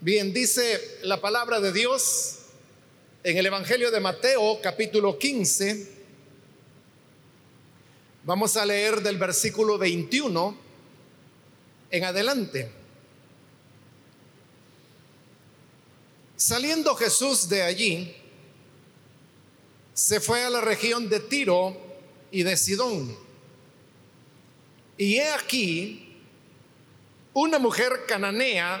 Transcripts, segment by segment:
Bien, dice la palabra de Dios en el Evangelio de Mateo capítulo 15. Vamos a leer del versículo 21 en adelante. Saliendo Jesús de allí, se fue a la región de Tiro y de Sidón. Y he aquí una mujer cananea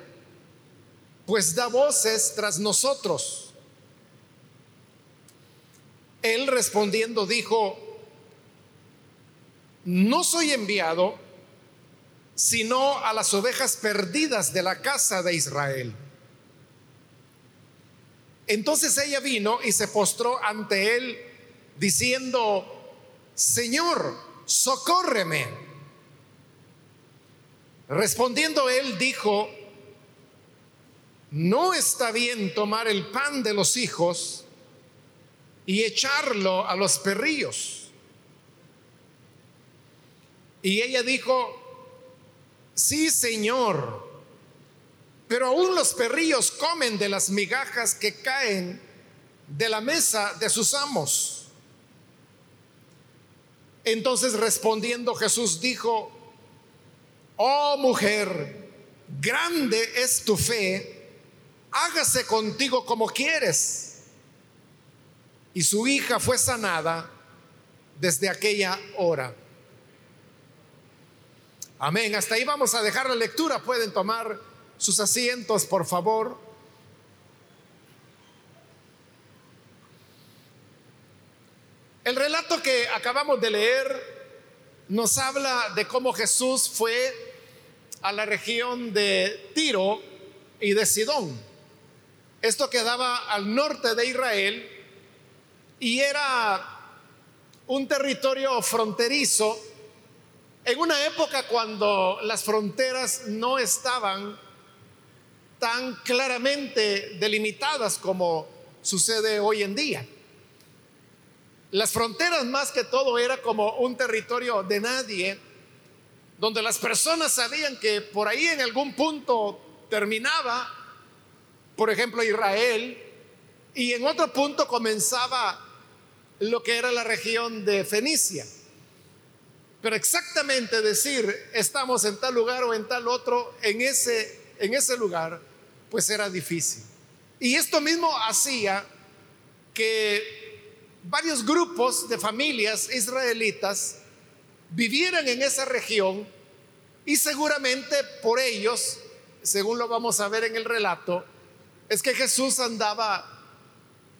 pues da voces tras nosotros. Él respondiendo dijo, no soy enviado sino a las ovejas perdidas de la casa de Israel. Entonces ella vino y se postró ante él diciendo, Señor, socórreme. Respondiendo él dijo, no está bien tomar el pan de los hijos y echarlo a los perrillos. Y ella dijo, sí, Señor pero aún los perrillos comen de las migajas que caen de la mesa de sus amos. Entonces respondiendo Jesús dijo, oh mujer, grande es tu fe, hágase contigo como quieres. Y su hija fue sanada desde aquella hora. Amén. Hasta ahí vamos a dejar la lectura. Pueden tomar sus asientos, por favor. El relato que acabamos de leer nos habla de cómo Jesús fue a la región de Tiro y de Sidón. Esto quedaba al norte de Israel y era un territorio fronterizo en una época cuando las fronteras no estaban tan claramente delimitadas como sucede hoy en día. Las fronteras más que todo era como un territorio de nadie, donde las personas sabían que por ahí en algún punto terminaba, por ejemplo, Israel, y en otro punto comenzaba lo que era la región de Fenicia. Pero exactamente decir, estamos en tal lugar o en tal otro, en ese, en ese lugar, pues era difícil. Y esto mismo hacía que varios grupos de familias israelitas vivieran en esa región y seguramente por ellos, según lo vamos a ver en el relato, es que Jesús andaba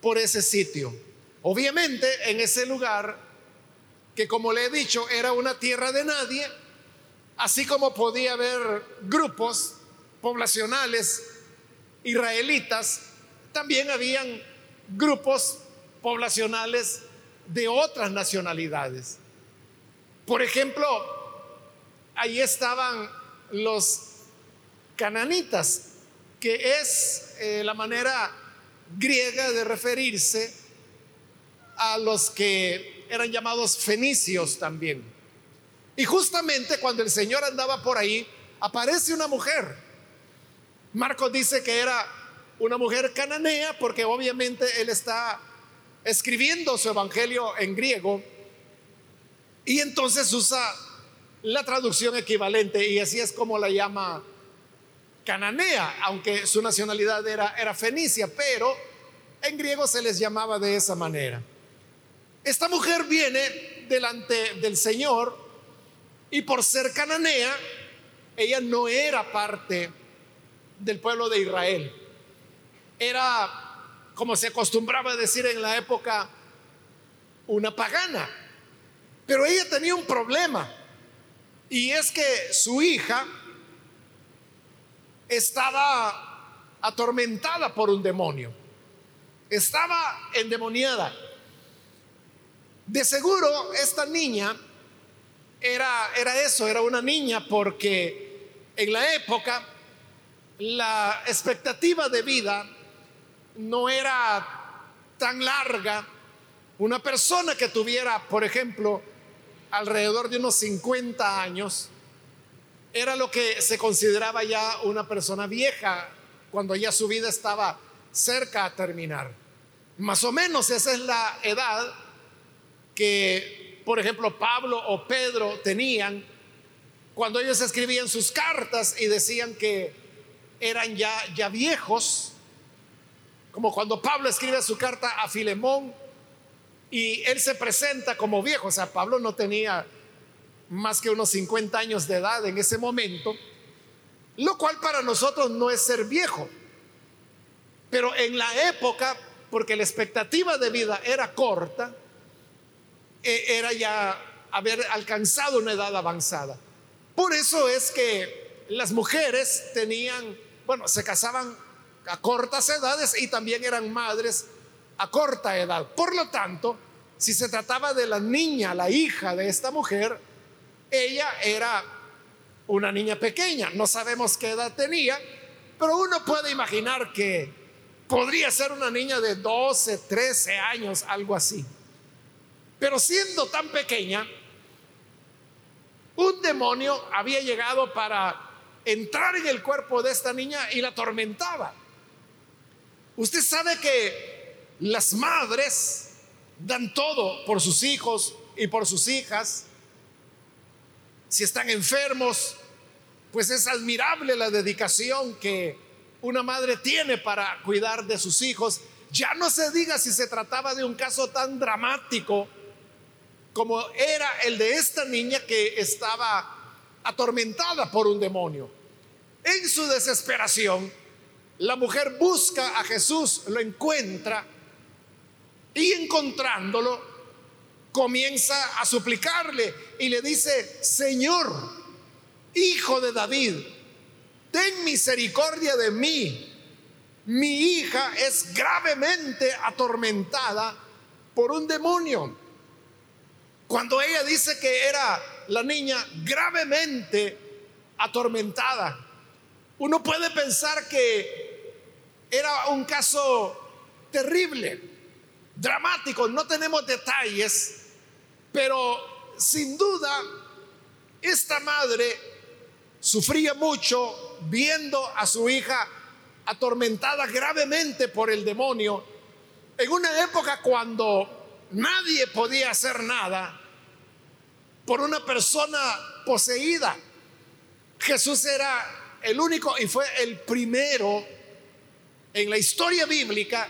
por ese sitio. Obviamente en ese lugar que como le he dicho era una tierra de nadie, así como podía haber grupos poblacionales israelitas, también habían grupos poblacionales de otras nacionalidades. Por ejemplo, ahí estaban los cananitas, que es eh, la manera griega de referirse a los que eran llamados fenicios también. Y justamente cuando el Señor andaba por ahí, aparece una mujer Marcos dice que era una mujer cananea porque obviamente él está escribiendo su evangelio en griego y entonces usa la traducción equivalente y así es como la llama cananea, aunque su nacionalidad era, fenicia, pero en griego se les llamaba de esa manera. Esta mujer viene delante del Señor y por ser cananea, ella no era parte del pueblo de Israel. Era, como se acostumbraba a decir en la época, una pagana. Pero ella tenía un problema. Y es que su hija estaba atormentada por un demonio. Estaba endemoniada. De seguro esta niña era, era eso, era una niña porque en la época la expectativa de vida no era tan larga. Una persona que tuviera, por ejemplo, alrededor de unos 50 años, era lo que se consideraba ya una persona vieja cuando ya su vida estaba cerca a terminar. Más o menos esa es la edad que, por ejemplo, Pablo o Pedro tenían cuando ellos escribían sus cartas y decían que eran ya, ya viejos, como cuando Pablo escribe su carta a Filemón y él se presenta como viejo, o sea, Pablo no tenía más que unos 50 años de edad en ese momento, lo cual para nosotros no es ser viejo. Pero en la época, porque la expectativa de vida era corta, e, era ya haber alcanzado una edad avanzada. Por eso es que las mujeres tenían, bueno, se casaban a cortas edades y también eran madres a corta edad. Por lo tanto, si se trataba de la niña, la hija de esta mujer, ella era una niña pequeña, no sabemos qué edad tenía, pero uno puede imaginar que podría ser una niña de 12, 13 años, algo así. Pero siendo tan pequeña, un demonio había llegado para entrar en el cuerpo de esta niña y la atormentaba. Usted sabe que las madres dan todo por sus hijos y por sus hijas si están enfermos, pues es admirable la dedicación que una madre tiene para cuidar de sus hijos. Ya no se diga si se trataba de un caso tan dramático como era el de esta niña que estaba atormentada por un demonio. En su desesperación, la mujer busca a Jesús, lo encuentra y encontrándolo, comienza a suplicarle y le dice, Señor, hijo de David, ten misericordia de mí. Mi hija es gravemente atormentada por un demonio. Cuando ella dice que era la niña gravemente atormentada, uno puede pensar que era un caso terrible dramático, no tenemos detalles, pero sin duda esta madre sufría mucho viendo a su hija atormentada gravemente por el demonio en una época cuando nadie podía hacer nada por una persona poseída. Jesús era el único y fue el primero en la historia bíblica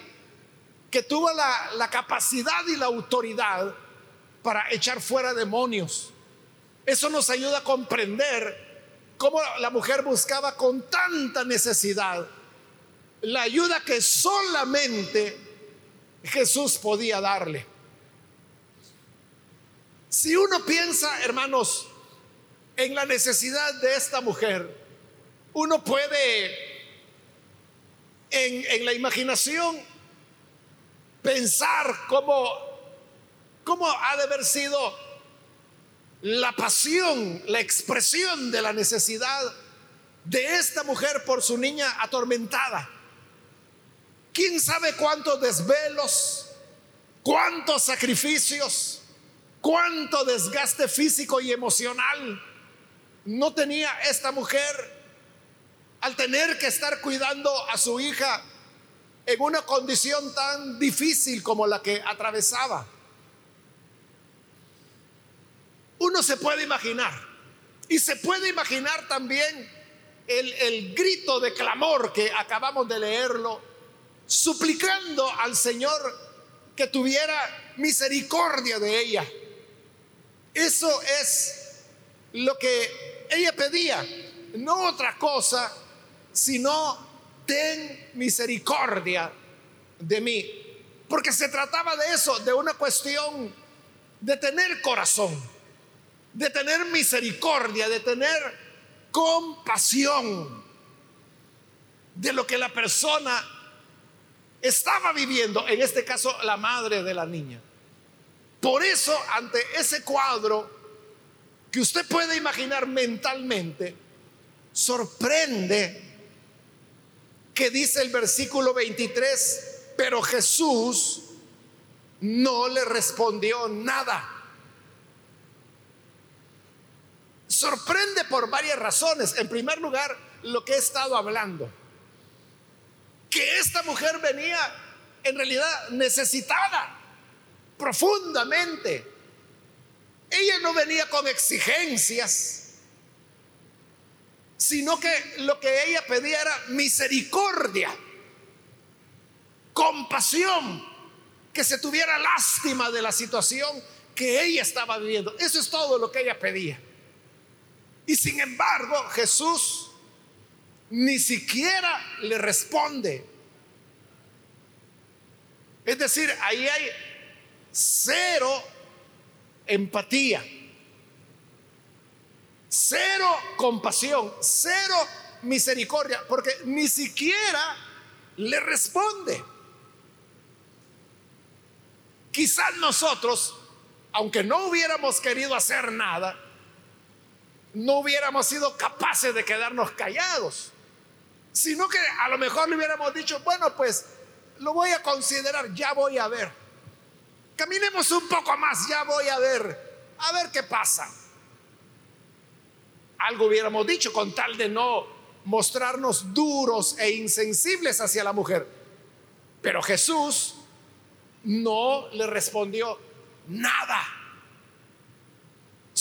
que tuvo la, capacidad y la autoridad para echar fuera demonios. Eso nos ayuda a comprender cómo la mujer buscaba con tanta necesidad la ayuda que solamente Jesús podía darle. Si uno piensa, hermanos, en la necesidad de esta mujer, uno puede en, la imaginación pensar cómo, cómo ha de haber sido la pasión, la expresión de la necesidad de esta mujer por su niña atormentada. ¿Quién sabe cuántos desvelos, cuántos sacrificios, cuánto desgaste físico y emocional no tenía esta mujer al tener que estar cuidando a su hija en una condición tan difícil como la que atravesaba. Uno se puede imaginar y se puede imaginar también el, grito de clamor que acabamos de leerlo, suplicando al Señor que tuviera misericordia de ella. Eso es lo que ella pedía, no otra cosa, sino ten misericordia de mí. Porque se trataba de eso, de una cuestión de tener corazón, de tener misericordia, de tener compasión. de lo que la persona estaba viviendo, en este caso la madre de la niña. Por eso, ante ese cuadro que usted puede imaginar mentalmente, sorprende que dice el versículo 23, pero Jesús no le respondió nada. Sorprende por varias razones. En primer lugar, lo que he estado hablando. Que esta mujer venía en realidad necesitada profundamente. Ella no venía con exigencias, sino que lo que ella pedía era misericordia, compasión, que se tuviera lástima de la situación que ella estaba viviendo. Eso es todo lo que ella pedía. Y sin embargo, Jesús ni siquiera le responde. Es decir, ahí hay cero empatía, cero compasión, cero misericordia, porque ni siquiera le responde. Quizás nosotros, aunque no hubiéramos querido hacer nada, no hubiéramos sido capaces de quedarnos callados, sino que a lo mejor le hubiéramos dicho, bueno, pues lo voy a considerar, ya voy a ver. Caminemos un poco más, ya voy a ver, a ver qué pasa. Algo hubiéramos dicho con tal de no mostrarnos duros e insensibles hacia la mujer. Pero Jesús no le respondió nada.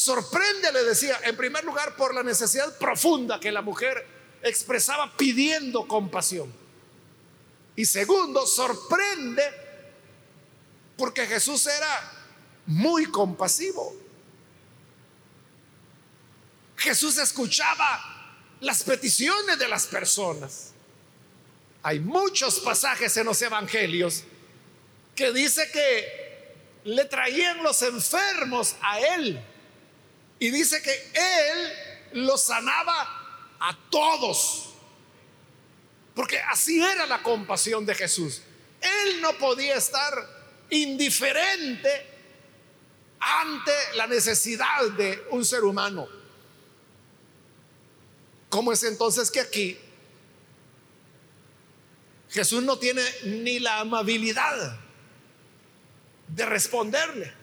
Sorprende, le decía, en primer lugar por la necesidad profunda que la mujer expresaba pidiendo compasión. Y segundo, sorprende porque Jesús era muy compasivo. Jesús escuchaba las peticiones de las personas. Hay muchos pasajes en los evangelios que dice que le traían los enfermos a él. Y dice que él los sanaba a todos. Porque así era la compasión de Jesús. Él no podía estar indiferente ante la necesidad de un ser humano. ¿Cómo es entonces que aquí Jesús no tiene ni la amabilidad de responderle?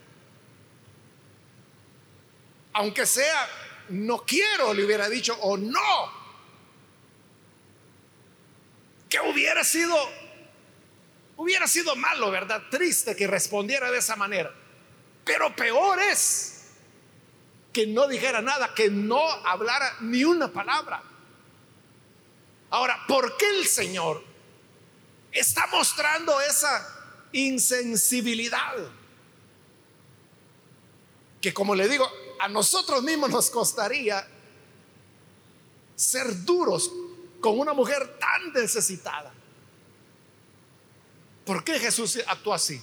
Aunque sea, no quiero, le hubiera dicho, o no. Que hubiera sido Hubiera sido malo, ¿verdad? Triste que respondiera de esa manera. Pero peor es que no dijera nada, que no hablara ni una palabra. Ahora, ¿por qué el Señor está mostrando esa insensibilidad? Que como le digo, a nosotros mismos nos costaría ser duros con una mujer tan necesitada. ¿Por qué Jesús actuó así?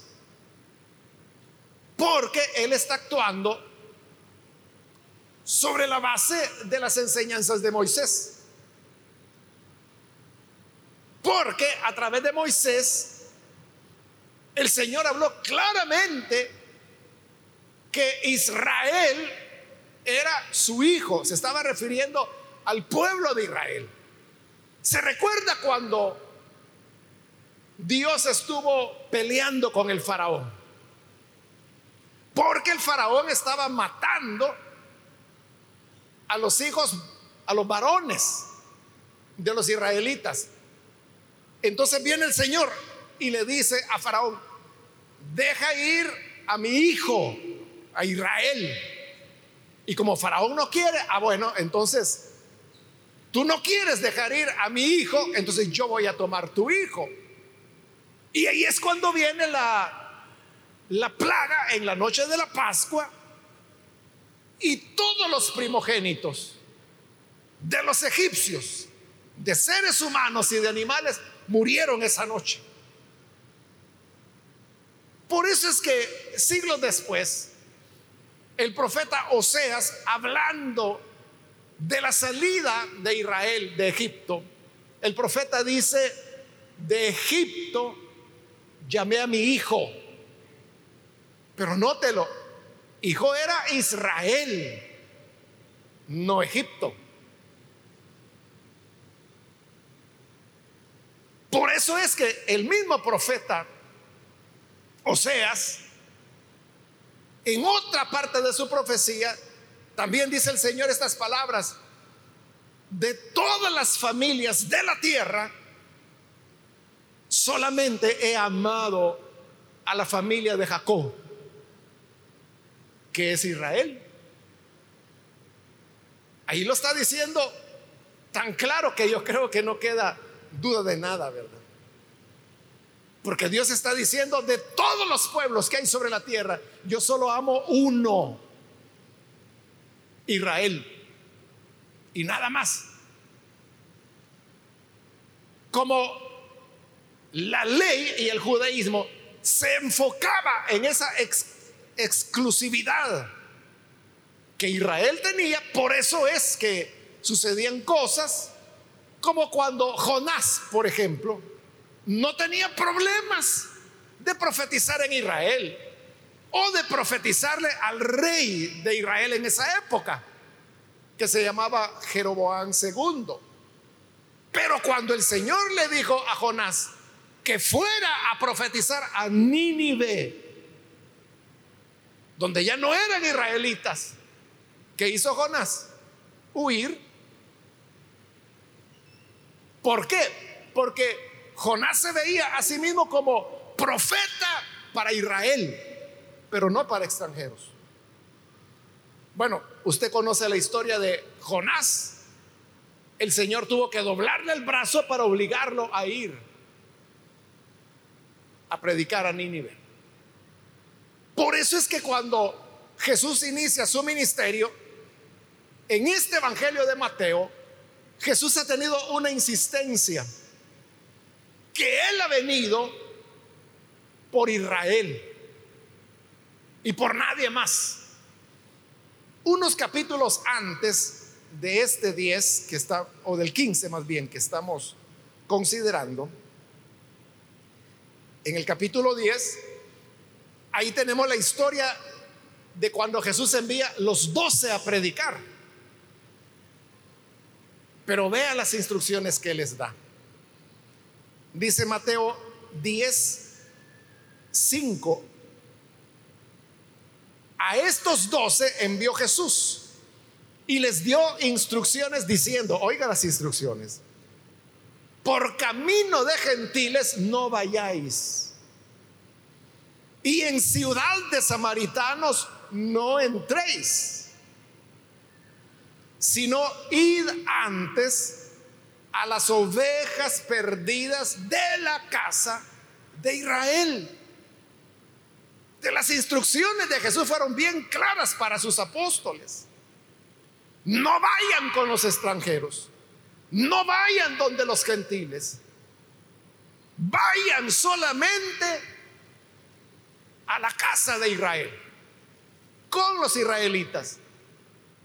Porque Él está actuando sobre la base de las enseñanzas de Moisés. Porque a través de Moisés el Señor habló claramente que Israel era su hijo. Se estaba refiriendo al pueblo de Israel. Se recuerda cuando Dios estuvo peleando con el faraón. Porque el faraón estaba matando a los hijos, a los varones de los israelitas. Entonces viene el Señor y le dice a faraón, deja ir a mi hijo, a Israel. Y como faraón no quiere, ah bueno, entonces tú no quieres dejar ir a mi hijo, entonces yo voy a tomar tu hijo. Y ahí es cuando viene la, la plaga en la noche de la Pascua y todos los primogénitos de los egipcios, de seres humanos y de animales, murieron esa noche. Por eso es que siglos después, el profeta Oseas, hablando de la salida de Israel de Egipto, el profeta dice, de Egipto llamé a mi hijo. Pero nótelo, hijo era Israel, no Egipto. Por eso es que el mismo profeta Oseas, en otra parte de su profecía, también dice el Señor estas palabras, de todas las familias de la tierra, solamente he amado a la familia de Jacob, que es Israel. Ahí lo está diciendo tan claro que yo creo que no queda duda de nada, ¿verdad? Porque Dios está diciendo, de todos los pueblos que hay sobre la tierra, yo solo amo uno, Israel, y nada más. Como la ley y el judaísmo se enfocaba en esa exclusividad que Israel tenía, por eso es que sucedían cosas como cuando Jonás, por ejemplo, no tenía problemas de profetizar en Israel o de profetizarle al rey de Israel en esa época, que se llamaba Jeroboam II. Pero cuando el Señor le dijo a Jonás que fuera a profetizar a Nínive, donde ya no eran israelitas, ¿qué hizo Jonás? Huir. ¿Por qué? Porque Jonás se veía a sí mismo como profeta para Israel, pero no para extranjeros. Bueno, usted conoce la historia de Jonás. El Señor tuvo que doblarle el brazo para obligarlo a ir a predicar a Nínive. Por eso es que cuando Jesús inicia su ministerio, en este Evangelio de Mateo, Jesús ha tenido una insistencia que Él ha venido por Israel y por nadie más. Unos capítulos antes de este 10 que está, o del 15 más bien, que estamos considerando, en el capítulo 10, ahí tenemos la historia de cuando Jesús envía los 12 a predicar. Pero vea las instrucciones que les da. Dice Mateo 10, 5. A estos doce envió Jesús y les dio instrucciones diciendo, oiga las instrucciones, por camino de gentiles no vayáis. Y en ciudad de samaritanos no entréis, sino id antes a las ovejas perdidas de la casa de Israel. De las instrucciones de Jesús fueron bien claras para sus apóstoles. No vayan con los extranjeros. No vayan donde los gentiles. Vayan solamente a la casa de Israel. Con los israelitas.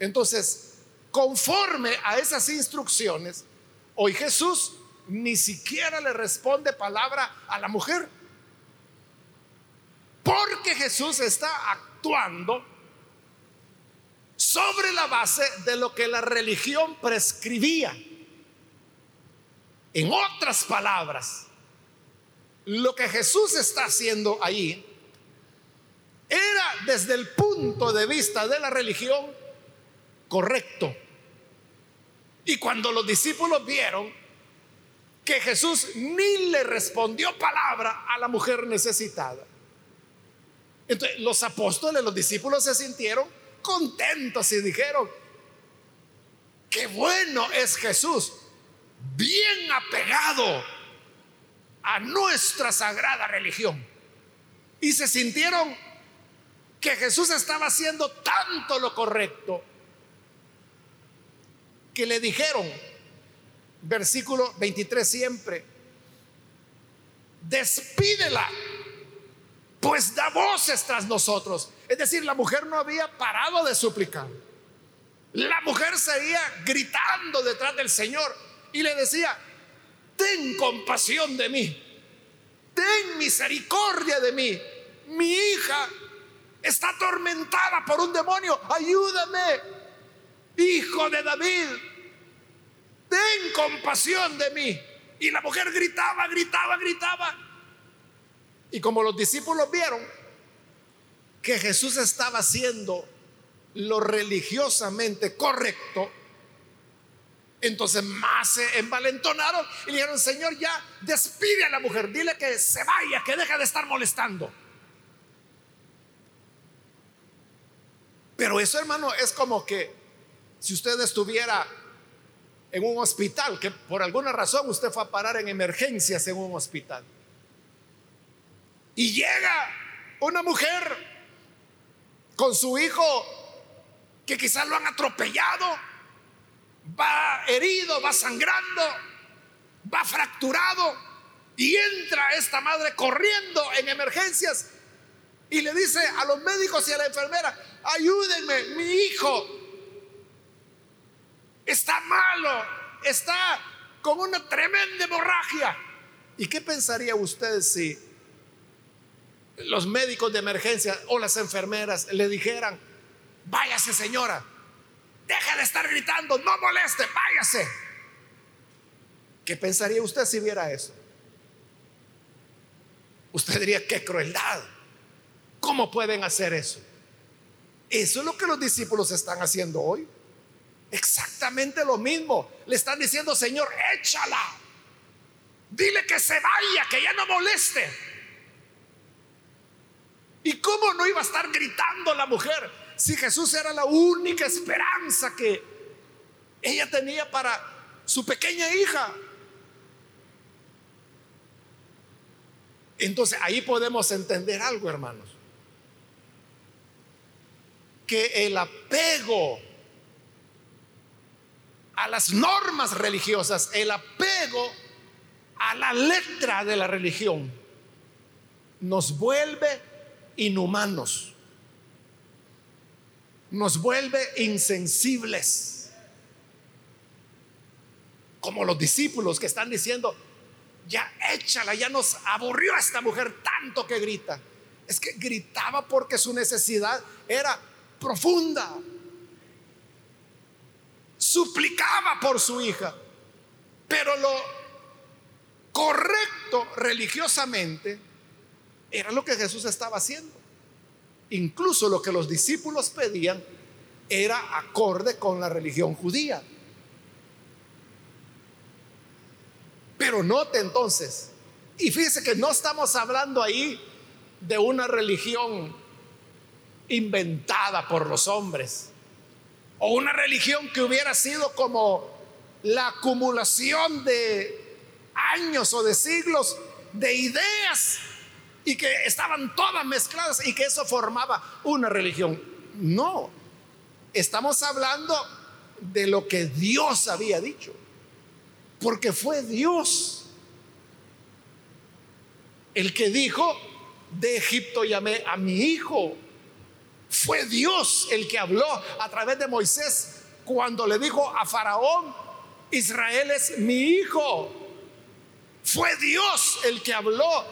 Entonces, conforme a esas instrucciones, Hoy Jesús ni siquiera le responde palabra a la mujer. Porque Jesús está actuando sobre la base de lo que la religión prescribía. En otras palabras, lo que Jesús está haciendo ahí era desde el punto de vista de la religión correcto. Y cuando los discípulos vieron que Jesús ni le respondió palabra a la mujer necesitada, entonces los apóstoles, los discípulos se sintieron contentos y dijeron, qué bueno es Jesús, bien apegado a nuestra sagrada religión. Y se sintieron que Jesús estaba haciendo tanto lo correcto que le dijeron, versículo 23 siempre, despídela, pues da voces tras nosotros. Es decir, la mujer no había parado de suplicar. La mujer seguía gritando detrás del Señor y le decía, ten compasión de mí, ten misericordia de mí. Mi hija está atormentada por un demonio, ayúdame, hijo de David, ten compasión de mí. Y la mujer gritaba, gritaba, gritaba. Y como los discípulos vieron que Jesús estaba haciendo lo religiosamente correcto, entonces más se envalentonaron y dijeron, Señor, ya despide a la mujer, dile que se vaya, que deja de estar molestando. Pero eso, hermano, es como que si usted estuviera en un hospital, que por alguna razón usted fue a parar en emergencias en un hospital. Y llega una mujer con su hijo que quizás lo han atropellado, va herido, va sangrando, va fracturado, y entra esta madre corriendo en emergencias y le dice a los médicos y a la enfermera, ayúdenme, mi hijo está malo, está con una tremenda hemorragia. ¿Y qué pensaría usted si los médicos de emergencia o las enfermeras le dijeran, váyase señora, deja de estar gritando, no moleste, váyase? ¿Qué pensaría usted si viera eso? Usted diría, qué crueldad. ¿Cómo pueden hacer eso? Eso es lo que los discípulos están haciendo hoy. Exactamente lo mismo. Le están diciendo, Señor, échala. Dile que se vaya, que ya no moleste. ¿Y cómo no iba a estar gritando la mujer si Jesús era la única esperanza que ella tenía para su pequeña hija? Entonces ahí podemos entender algo, hermanos. Que el apego a las normas religiosas, el apego a la letra de la religión, nos vuelve inhumanos, nos vuelve insensibles, como los discípulos que están diciendo, ya échala, ya nos aburrió esta mujer tanto que grita. Es que gritaba porque su necesidad era profunda suplicaba por su hija, pero lo correcto religiosamente era lo que Jesús estaba haciendo. Incluso lo que los discípulos pedían era acorde con la religión judía. Pero note entonces, y fíjese que no estamos hablando ahí de una religión inventada por los hombres o una religión que hubiera sido como la acumulación de años o de siglos de ideas y que estaban todas mezcladas y que eso formaba una religión. No, estamos hablando de lo que Dios había dicho, porque fue Dios el que dijo, de Egipto llamé a mi hijo. Fue Dios el que habló a través de Moisés cuando le dijo a Faraón, Israel es mi hijo. Fue Dios el que habló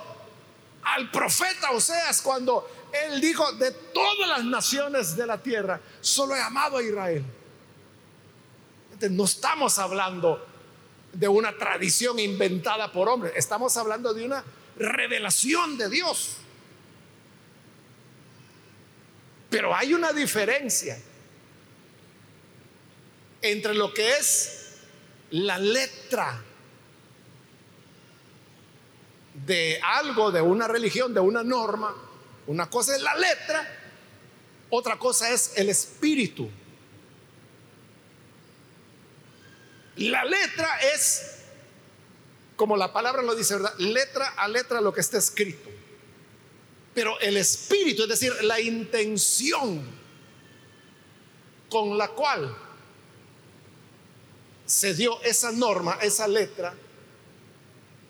al profeta Oseas cuando él dijo, de todas las naciones de la tierra, solo he amado a Israel. No estamos hablando de una tradición inventada por hombres, estamos hablando de una revelación de Dios. Pero hay una diferencia entre lo que es la letra de algo, de una religión, de una norma. Una cosa es la letra, otra cosa es el espíritu. La letra es, como la palabra lo dice, ¿verdad? Letra a letra lo que está escrito. Pero el espíritu, es decir, la intención con la cual se dio esa norma, esa letra,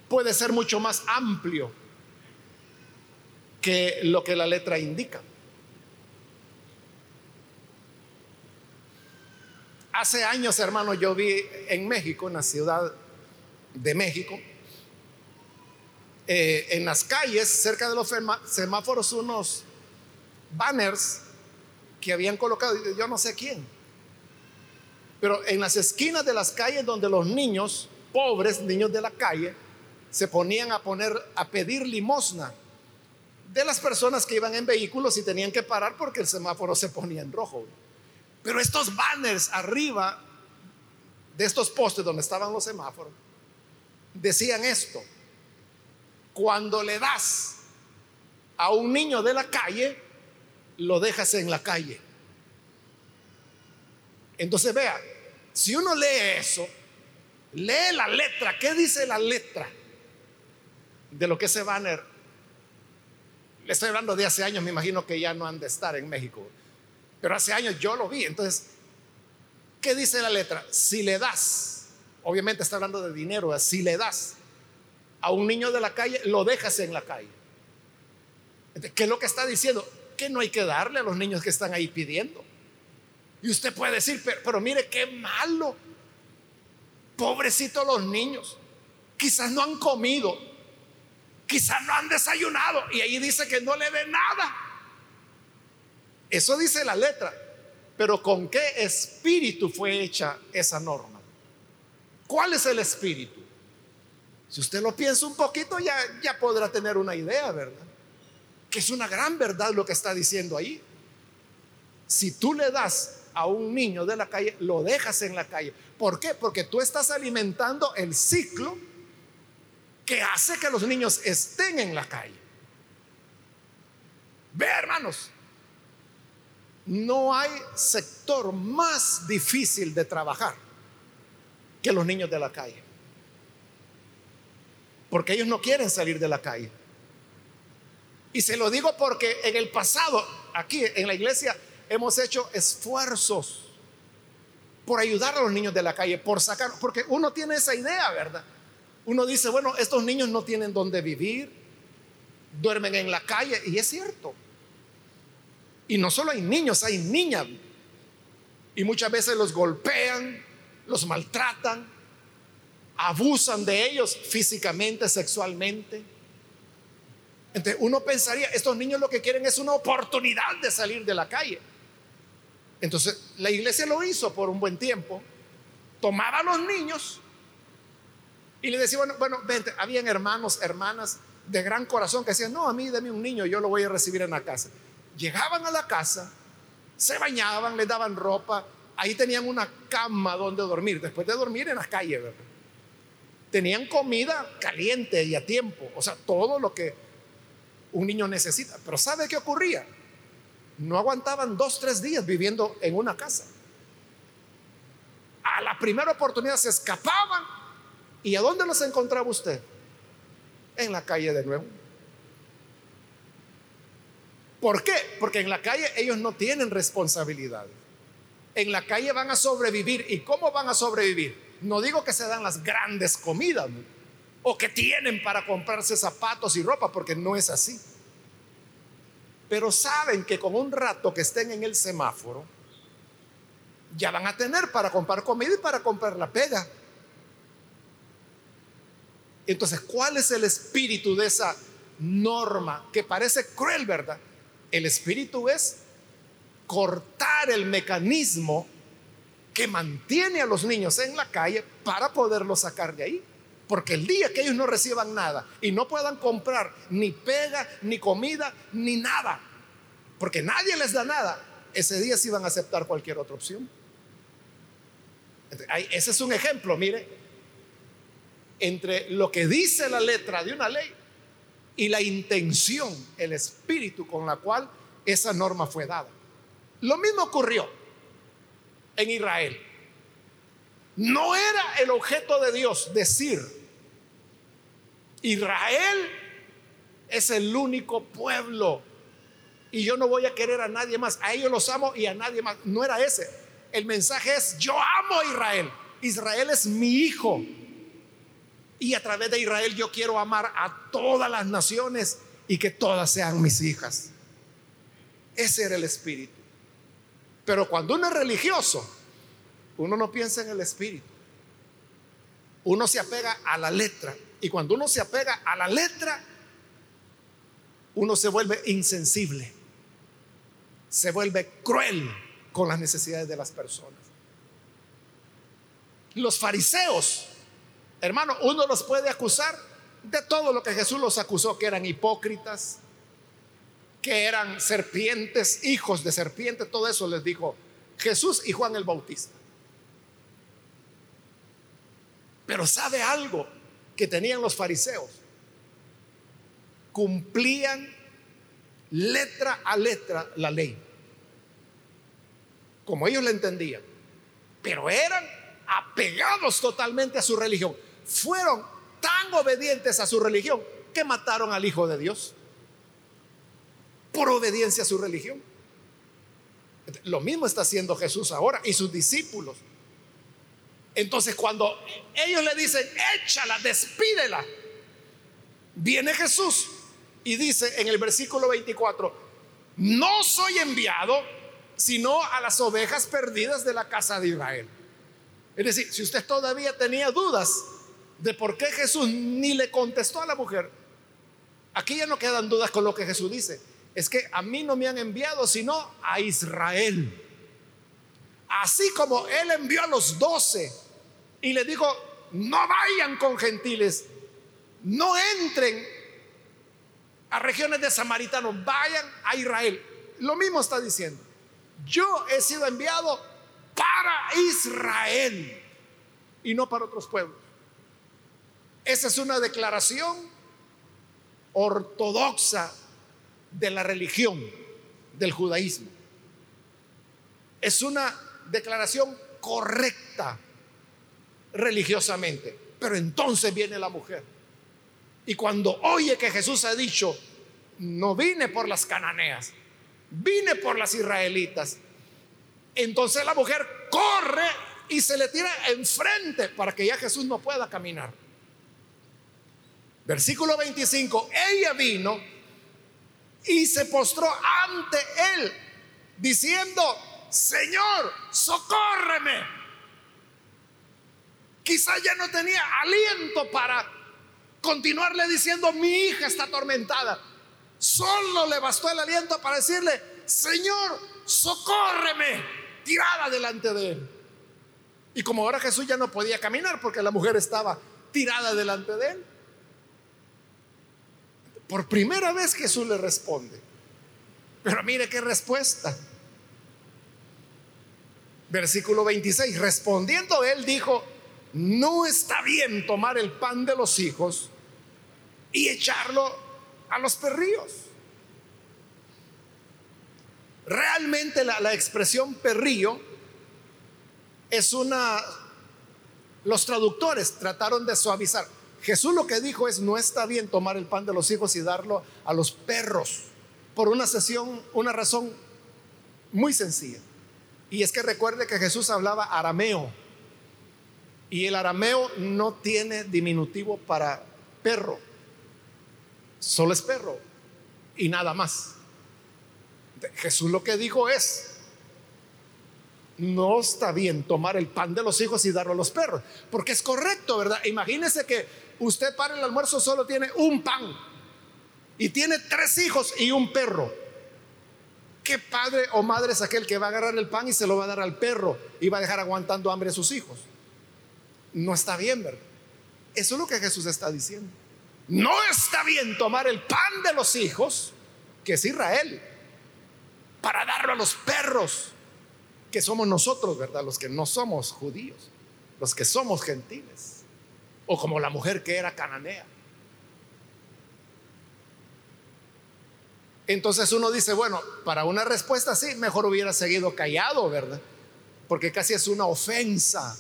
puede ser mucho más amplio que lo que la letra indica. Hace años, hermano, yo vi en México, en la ciudad de México, eh, en las calles, cerca de los semáforos, unos banners que habían colocado, yo no sé quién, pero en las esquinas de las calles donde los niños, pobres niños de la calle, se ponían a poner a pedir limosna de las personas que iban en vehículos y tenían que parar porque el semáforo se ponía en rojo. Pero estos banners arriba de estos postes donde estaban los semáforos decían esto: cuando le das a un niño de la calle, lo dejas en la calle. Entonces vea, si uno lee eso, lee la letra, ¿qué dice la letra de lo que ese banner? Le estoy hablando de hace años, me imagino que ya no han de estar en México, pero hace años yo lo vi. Entonces, ¿qué dice la letra? Si le das, obviamente está hablando de dinero, si le das a un niño de la calle, lo dejas en la calle. ¿Qué es lo que está diciendo? Que no hay que darle a los niños que están ahí pidiendo. Y usted puede decir, pero, mire qué malo. Pobrecitos los niños. Quizás no han comido. Quizás no han desayunado. Y ahí dice que no le dé nada. Eso dice la letra. Pero ¿con qué espíritu fue hecha esa norma? ¿Cuál es el espíritu? Si usted lo piensa un poquito, ya, ya podrá tener una idea, ¿verdad? Que es una gran verdad lo que está diciendo ahí. Si tú le das a un niño de la calle, lo dejas en la calle. ¿Por qué? Porque tú estás alimentando el ciclo que hace que los niños estén en la calle. Ve, hermanos, no hay sector más difícil de trabajar que los niños de la calle. Porque ellos no quieren salir de la calle. Y se lo digo porque en el pasado, aquí en la iglesia, hemos hecho esfuerzos por ayudar a los niños de la calle, por sacar, porque uno tiene esa idea, ¿verdad? Uno dice, bueno, estos niños no tienen dónde vivir, duermen en la calle, y es cierto. Y no solo hay niños, hay niñas. Y muchas veces los golpean, los maltratan, abusan de ellos físicamente, sexualmente. Entonces uno pensaría, estos niños lo que quieren es una oportunidad de salir de la calle. Entonces la iglesia lo hizo por un buen tiempo. Tomaba a los niños y le decía, bueno, bueno, vente, habían hermanos, hermanas de gran corazón que decían, no, a mí dame un niño, yo lo voy a recibir en la casa. Llegaban a la casa, se bañaban, le daban ropa, ahí tenían una cama donde dormir, después de dormir en la calle, ¿verdad? Tenían comida caliente y a tiempo, o sea, todo lo que un niño necesita. Pero ¿sabe qué ocurría? No aguantaban dos, tres días viviendo en una casa. A la primera oportunidad se escapaban. ¿Y a dónde los encontraba usted? En la calle de nuevo. ¿Por qué? Porque en la calle ellos no tienen responsabilidad. En la calle van a sobrevivir. ¿Y cómo van a sobrevivir? No digo que se dan las grandes comidas o que tienen para comprarse zapatos y ropa, porque no es así. Pero saben que con un rato que estén en el semáforo, ya van a tener para comprar comida y para comprar la pega. Entonces, ¿cuál es el espíritu de esa norma que parece cruel, verdad? El espíritu es cortar el mecanismo que mantiene a los niños en la calle para poderlos sacar de ahí. Porque el día que ellos no reciban nada y no puedan comprar ni pega, ni comida, ni nada, porque nadie les da nada, ese día sí van a aceptar cualquier otra opción. Ese es un ejemplo, mire, entre lo que dice la letra de una ley y la intención, el espíritu con la cual esa norma fue dada. Lo mismo ocurrió en Israel. No era el objeto de Dios decir, Israel es el único pueblo y yo no voy a querer a nadie más. A ellos los amo y a nadie más. No era ese. El mensaje es, yo amo a Israel. Israel es mi hijo. Y a través de Israel yo quiero amar a todas las naciones y que todas sean mis hijas. Ese era el espíritu. Pero cuando uno es religioso, uno no piensa en el espíritu. uno se apega a la letra. Y cuando uno se apega a la letra, uno se vuelve insensible, se vuelve cruel con las necesidades de las personas. Los fariseos, hermano, uno los puede acusar de todo lo que Jesús los acusó, que eran hipócritas, que eran serpientes, hijos de serpientes, todo eso les dijo Jesús y Juan el Bautista. Pero sabe algo que tenían los fariseos. Cumplían letra a letra la ley, como ellos la entendían. Pero eran apegados totalmente a su religión. Fueron tan obedientes a su religión que mataron al Hijo de Dios por obediencia a su religión. Lo mismo está haciendo Jesús ahora y sus discípulos. Entonces cuando ellos le dicen, échala, despídela, viene Jesús y dice en el versículo 24, no soy enviado sino a las ovejas perdidas de la casa de Israel. Es decir, si usted todavía tenía dudas de por qué Jesús ni le contestó a la mujer, aquí ya no quedan dudas con lo que Jesús dice es que a mí no me han enviado sino a Israel. Así como Él envió a los doce y le dijo, no vayan con gentiles, no entren a regiones de samaritanos, vayan a Israel. Lo mismo está diciendo. Yo he sido enviado para Israel y no para otros pueblos. Esa es una declaración ortodoxa de la religión del judaísmo. Es una declaración correcta religiosamente. Pero entonces viene la mujer. Y cuando oye que Jesús ha dicho, no vine por las cananeas, vine por las israelitas, entonces la mujer corre y se le tira enfrente para que ya Jesús no pueda caminar. Versículo 25, ella vino y se postró ante él, diciendo, Señor, socórreme. Quizá ya no tenía aliento para continuarle diciendo, mi hija está atormentada. Solo le bastó el aliento para decirle, Señor, socórreme, tirada delante de él. Y como ahora Jesús ya no podía caminar porque la mujer estaba tirada delante de él, por primera vez Jesús le responde. Pero mire qué respuesta. Versículo 26. Respondiendo él dijo, no está bien tomar el pan de los hijos y echarlo a los perrillos. Realmente la, la expresión perrillo es una... Los traductores trataron de suavizar. Jesús lo que dijo es, no está bien tomar el pan de los hijos y darlo a los perros, por una sesión, una razón muy sencilla. Y es que recuerde que Jesús hablaba arameo, y el arameo no tiene diminutivo para perro, solo es perro y nada más. Jesús lo que dijo es, no está bien tomar el pan de los hijos y darlo a los perros, porque es correcto, ¿verdad? Imagínese que usted para el almuerzo solo tiene un pan y tiene tres hijos y un perro. ¿Qué padre o madre es aquel que va a agarrar el pan y se lo va a dar al perro y va a dejar aguantando hambre a sus hijos? No está bien, ¿verdad? Eso es lo que Jesús está diciendo. No está bien tomar el pan de los hijos, que es Israel, para darlo a los perros, que somos nosotros, ¿verdad? Los que no somos judíos, los que somos gentiles o como la mujer que era cananea. Entonces uno dice, bueno, para una respuesta así, mejor hubiera seguido callado, ¿verdad? Porque casi es una ofensa.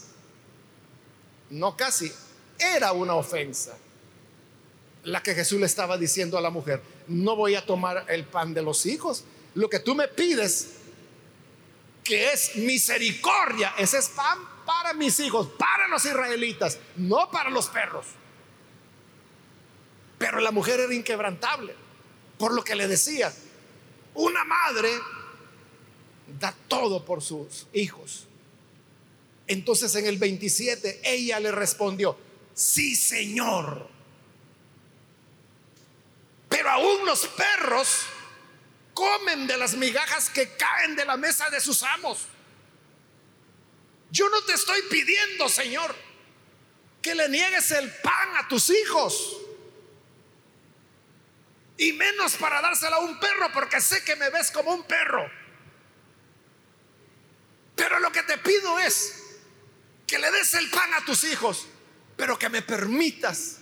No casi, era una ofensa. La que Jesús le estaba diciendo a la mujer, no voy a tomar el pan de los hijos. Lo que tú me pides, que es misericordia, ese es pan para mis hijos, para los israelitas, no para los perros. Pero la mujer era inquebrantable, por lo que le decía, una madre da todo por sus hijos. Entonces en el 27 ella le respondió, sí Señor. Pero aún los perros comen de las migajas que caen de la mesa de sus amos. Yo no te estoy pidiendo, Señor, que le niegues el pan a tus hijos. Y menos para dárselo a un perro, porque sé que me ves como un perro. Pero lo que te pido es que le des el pan a tus hijos, pero que me permitas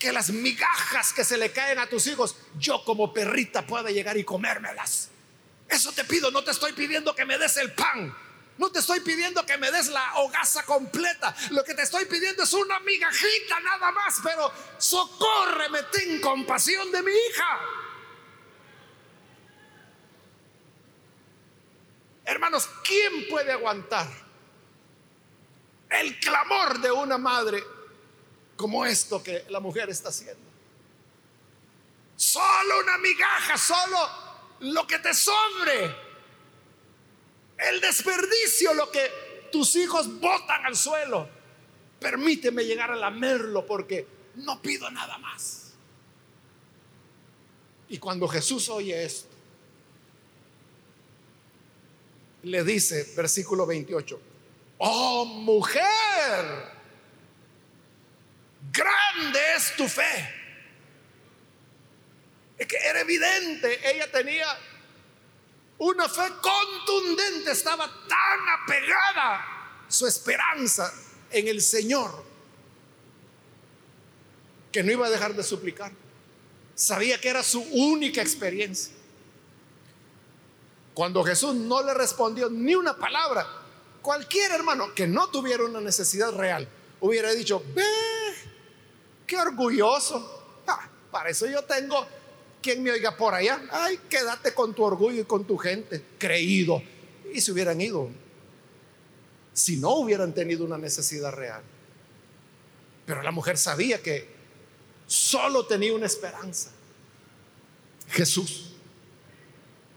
que las migajas que se le caen a tus hijos, yo como perrita pueda llegar y comérmelas. Eso te pido, no te estoy pidiendo que me des el pan, no te estoy pidiendo que me des la hogaza completa. Lo que te estoy pidiendo es una migajita nada más. Pero socórreme, ten compasión de mi hija. Hermanos, ¿quién puede aguantar el clamor de una madre como esto que la mujer está haciendo? Solo una migaja, solo lo que te sobre el desperdicio, lo que tus hijos botan al suelo. Permíteme llegar a lamerlo porque no pido nada más. Y cuando Jesús oye esto, le dice, versículo 28, oh mujer, grande es tu fe. Es que era evidente, ella tenía una fe contundente, estaba tan apegada su esperanza en el Señor que no iba a dejar de suplicar. Sabía que era su única experiencia. Cuando Jesús no le respondió ni una palabra, cualquier hermano que no tuviera una necesidad real hubiera dicho, ve, qué orgulloso. Ah, para eso yo tengo quien me oiga por allá, ay, quédate con tu orgullo y con tu gente, creído. Y se hubieran ido, si no hubieran tenido una necesidad real. Pero la mujer sabía que solo tenía una esperanza, Jesús.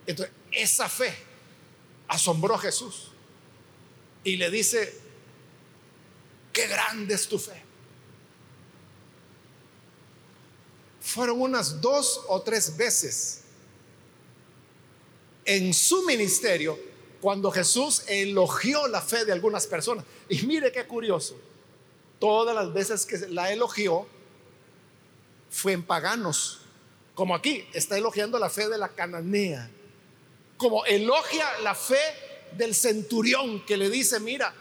Entonces, esa fe asombró a Jesús y le dice, qué grande es tu fe. Fueron unas dos o tres veces en su ministerio cuando Jesús elogió la fe de algunas personas. Y mire qué curioso, todas las veces que la elogió fue en paganos, como aquí está elogiando la fe de la cananea, como elogia la fe del centurión que le dice, mira,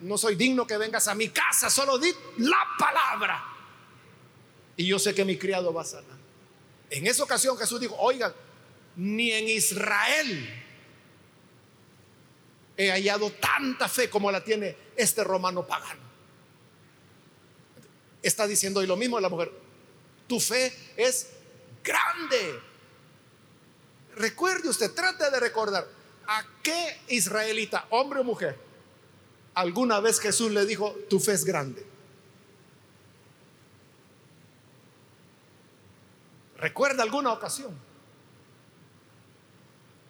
no soy digno que vengas a mi casa, solo di la palabra y yo sé que mi criado va a sanar. En esa ocasión Jesús dijo, oigan, ni en Israel he hallado tanta fe como la tiene este romano pagano. Está diciendo y lo mismo la mujer, tu fe es grande. Recuerde usted, trate de recordar a qué israelita, hombre o mujer, alguna vez Jesús le dijo, tu fe es grande. ¿Recuerda alguna ocasión?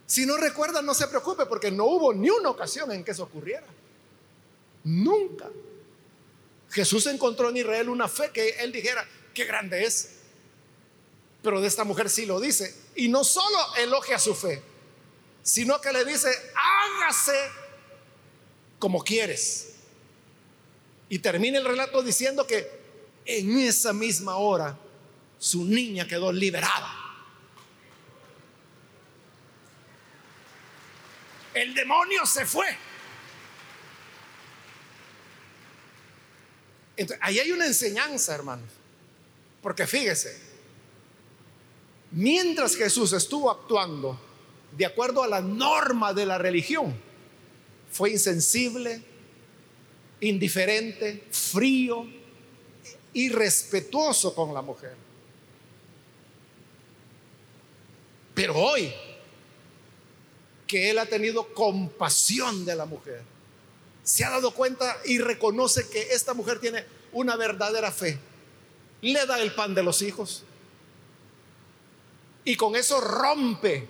Si no recuerda, no se preocupe porque no hubo ni una ocasión en que eso ocurriera. Nunca. Jesús encontró en Israel una fe que él dijera, qué grande es. Pero de esta mujer sí lo dice. Y no solo elogia su fe, sino que le dice, hágase como quieres. Y termina el relato diciendo que en esa misma hora su niña quedó liberada. El demonio se fue. Entonces, ahí hay una enseñanza, hermanos. Porque fíjese, mientras Jesús estuvo actuando de acuerdo a la norma de la religión, fue insensible, indiferente, frío, irrespetuoso con la mujer. Pero hoy, que Él ha tenido compasión de la mujer, se ha dado cuenta y reconoce que esta mujer tiene una verdadera fe, le da el pan de los hijos y con eso rompe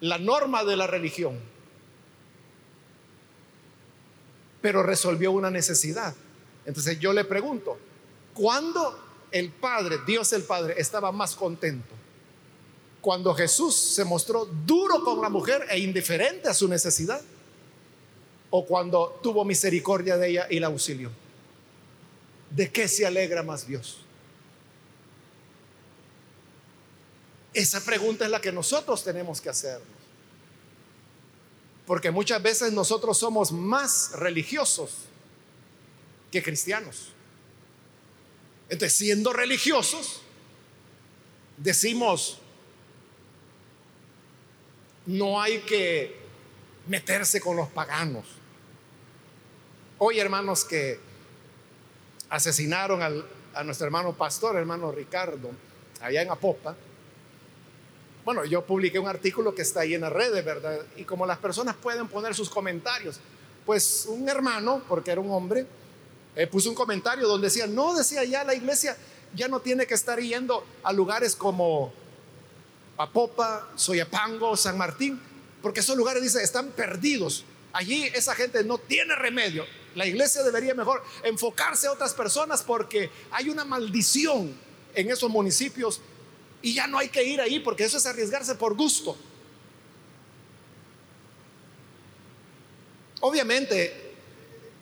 la norma de la religión, pero resolvió una necesidad. Entonces yo le pregunto, ¿cuándo el Padre, Dios el Padre, estaba más contento? Cuando Jesús se mostró duro con la mujer e indiferente a su necesidad, o cuando tuvo misericordia de ella y la auxilió. ¿De qué se alegra más Dios? Esa pregunta es la que nosotros tenemos que hacernos. Porque muchas veces nosotros somos más religiosos que cristianos. Entonces, siendo religiosos, decimos, no hay que meterse con los paganos. Hoy, hermanos, que asesinaron a nuestro hermano pastor, hermano Ricardo, allá en Apopa, bueno, yo publiqué un artículo que está ahí en las redes, ¿verdad? Y como las personas pueden poner sus comentarios, pues un hermano, porque era un hombre, eh, puso un comentario donde decía, no, decía ya la iglesia ya no tiene que estar yendo a lugares como Apopa, Soyapango, San Martín, porque esos lugares, dice, están perdidos. Allí esa gente no tiene remedio. La iglesia debería mejor enfocarse a otras personas porque hay una maldición en esos municipios y ya no hay que ir ahí porque eso es arriesgarse por gusto. Obviamente,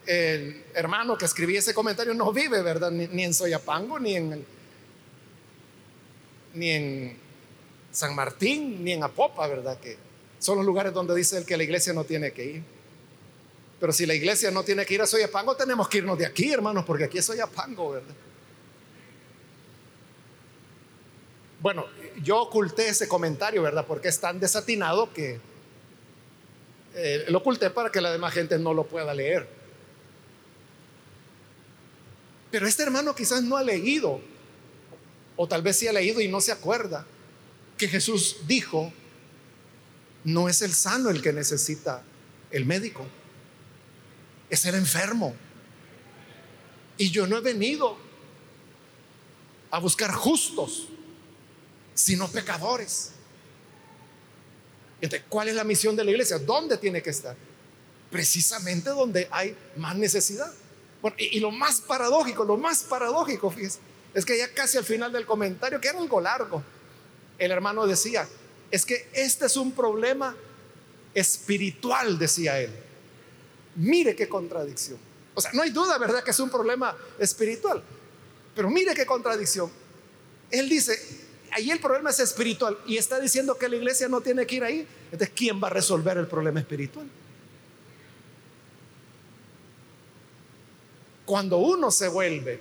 el hermano que escribía ese comentario no vive, ¿verdad? Ni, en Soyapango, ni en, ni en San Martín, ni en Apopa, ¿verdad? Que son los lugares donde dice él que la iglesia no tiene que ir. Pero si la iglesia no tiene que ir a Soyapango, tenemos que irnos de aquí, hermanos, porque aquí es Soyapango, ¿verdad? Bueno, yo oculté ese comentario, ¿verdad? Porque es tan desatinado que eh, lo oculté para que la demás gente no lo pueda leer. Pero este hermano quizás no ha leído, o tal vez sí ha leído y no se acuerda, que Jesús dijo, no es el sano el que necesita el médico, es el enfermo. Y yo no he venido a buscar justos, sino pecadores. Entonces, ¿cuál es la misión de la iglesia? ¿Dónde tiene que estar? Precisamente donde hay más necesidad. y, lo más paradójico, lo más paradójico, fíjese, es que ya casi al final del comentario, que era algo largo, el hermano decía, es que este es un problema espiritual, decía él. Mire qué contradicción. O sea, no hay duda, ¿verdad?, que es un problema espiritual. Pero mire qué contradicción. Él dice, ahí el problema es espiritual y está diciendo que la iglesia no tiene que ir ahí. Entonces, ¿quién va a resolver el problema espiritual? Cuando uno se vuelve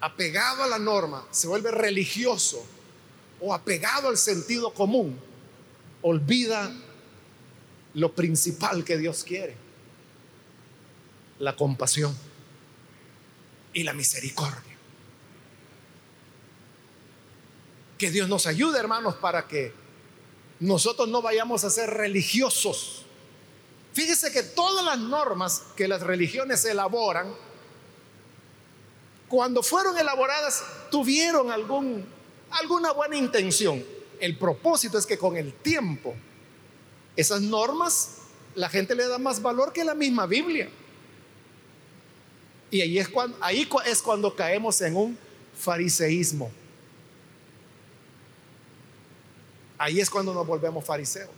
apegado a la norma, se vuelve religioso o apegado al sentido común, olvida lo principal que Dios quiere, la compasión y la misericordia. Que Dios nos ayude, hermanos, para que nosotros no vayamos a ser religiosos. Fíjese que todas las normas que las religiones elaboran, cuando fueron elaboradas, tuvieron algún, alguna buena intención. El propósito es que con el tiempo, esas normas, la gente le da más valor que la misma Biblia. Y ahí es cuando, ahí es cuando caemos en un fariseísmo. Ahí es cuando nos volvemos fariseos.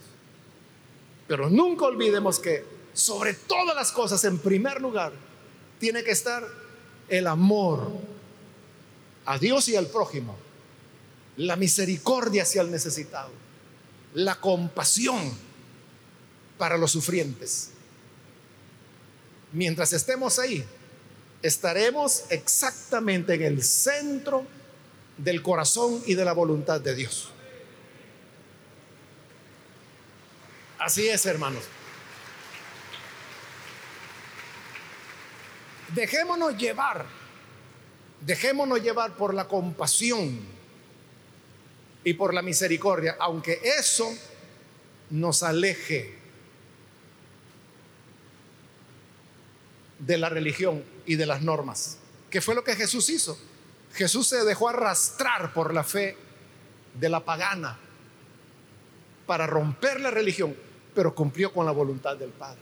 Pero nunca olvidemos que sobre todas las cosas, en primer lugar, tiene que estar el amor a Dios y al prójimo, la misericordia hacia el necesitado, la compasión para los sufrientes. Mientras estemos ahí, estaremos exactamente en el centro del corazón y de la voluntad de Dios. Así es, hermanos. Dejémonos llevar, dejémonos llevar por la compasión y por la misericordia, aunque eso nos aleje de la religión y de las normas. ¿Qué fue lo que Jesús hizo? Jesús se dejó arrastrar por la fe de la pagana para romper la religión pero cumplió con la voluntad del Padre.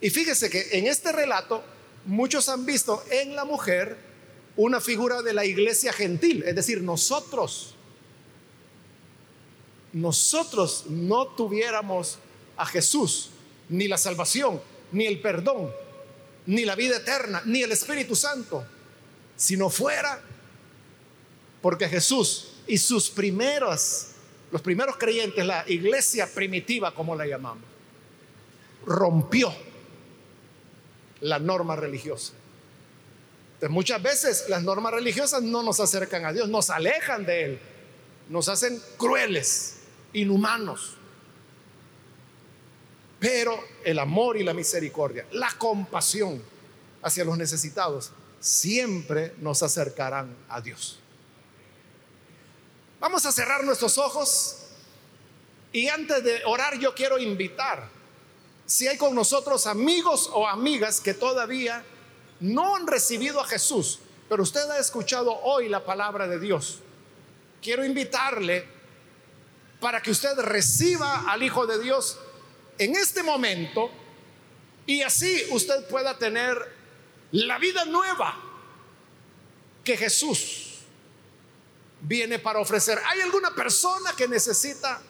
Y fíjese que en este relato muchos han visto en la mujer una figura de la iglesia gentil, es decir, nosotros, nosotros no tuviéramos a Jesús, ni la salvación, ni el perdón, ni la vida eterna, ni el Espíritu Santo, si no fuera porque Jesús y sus primeros, los primeros creyentes, la iglesia primitiva, como la llamamos, rompió la norma religiosa. Entonces, muchas veces las normas religiosas no nos acercan a Dios, nos alejan de Él, nos hacen crueles, inhumanos. Pero el amor y la misericordia, la compasión hacia los necesitados, siempre nos acercarán a Dios. Vamos a cerrar nuestros ojos y antes de orar yo quiero invitar, si hay con nosotros amigos o amigas que todavía no han recibido a Jesús, pero usted ha escuchado hoy la palabra de Dios, quiero invitarle para que usted reciba al Hijo de Dios en este momento y así usted pueda tener la vida nueva que Jesús viene para ofrecer. ¿Hay alguna persona que necesita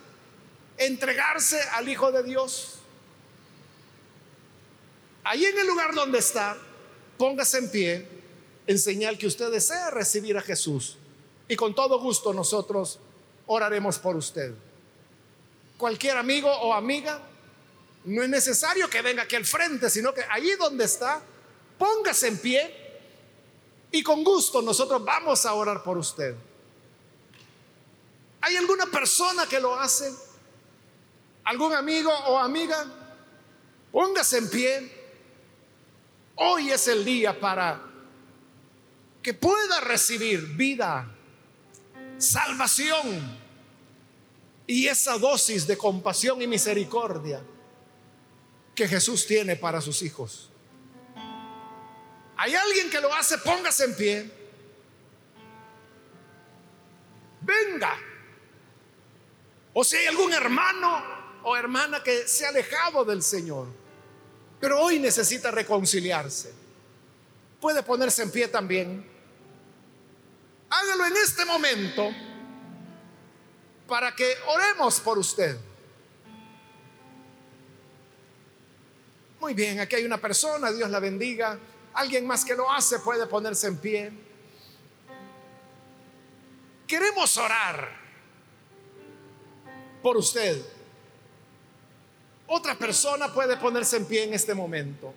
entregarse al Hijo de Dios? Ahí en el lugar donde está, póngase en pie en señal que usted desea recibir a Jesús. Y con todo gusto nosotros oraremos por usted. Cualquier amigo o amiga no es necesario que venga aquí al frente, sino que allí donde está, póngase en pie y con gusto nosotros vamos a orar por usted. ¿Hay alguna persona que lo hace? ¿Algún amigo o amiga? Póngase en pie. Hoy es el día para que pueda recibir vida, salvación y esa dosis de compasión y misericordia que Jesús tiene para sus hijos. Hay alguien que lo hace, póngase en pie. Venga. O si hay algún hermano o hermana que se ha alejado del Señor, pero hoy necesita reconciliarse, puede ponerse en pie también. Hágalo en este momento para que oremos por usted. Muy bien, aquí hay una persona, Dios la bendiga. Alguien más que lo hace puede ponerse en pie. Queremos orar por usted. Otra persona puede ponerse en pie en este momento.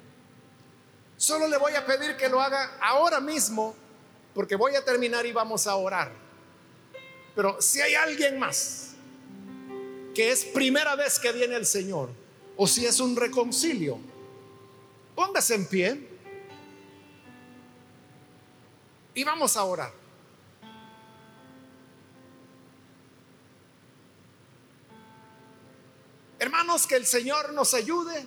Solo le voy a pedir que lo haga ahora mismo, porque voy a terminar y vamos a orar. Pero si hay alguien más que es primera vez que viene el Señor, o si es un reconcilio, Póngase en pie y vamos a orar. Hermanos, que el Señor nos ayude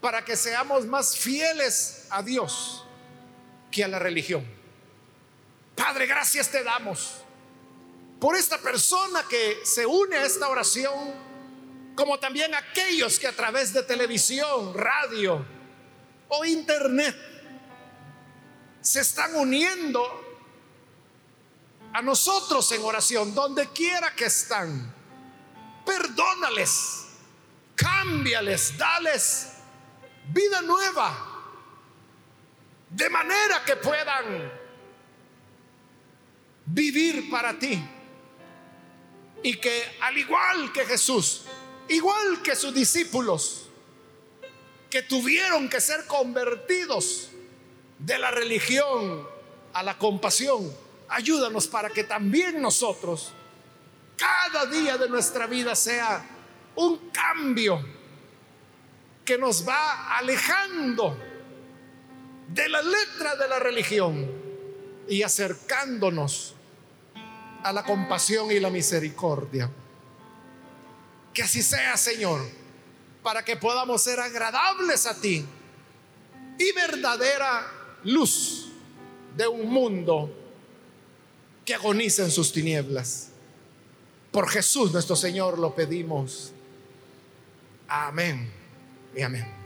para que seamos más fieles a Dios que a la religión. Padre, gracias te damos por esta persona que se une a esta oración como también aquellos que a través de televisión, radio o internet se están uniendo a nosotros en oración, donde quiera que están. Perdónales, cámbiales, dales vida nueva, de manera que puedan vivir para ti. Y que al igual que Jesús, igual que sus discípulos, que tuvieron que ser convertidos de la religión a la compasión. Ayúdanos para que también nosotros, cada día de nuestra vida sea un cambio que nos va alejando de la letra de la religión y acercándonos a la compasión y la misericordia. Que así sea, Señor, para que podamos ser agradables a ti y verdadera luz de un mundo que agoniza en sus tinieblas. Por Jesús nuestro Señor lo pedimos. Amén y amén.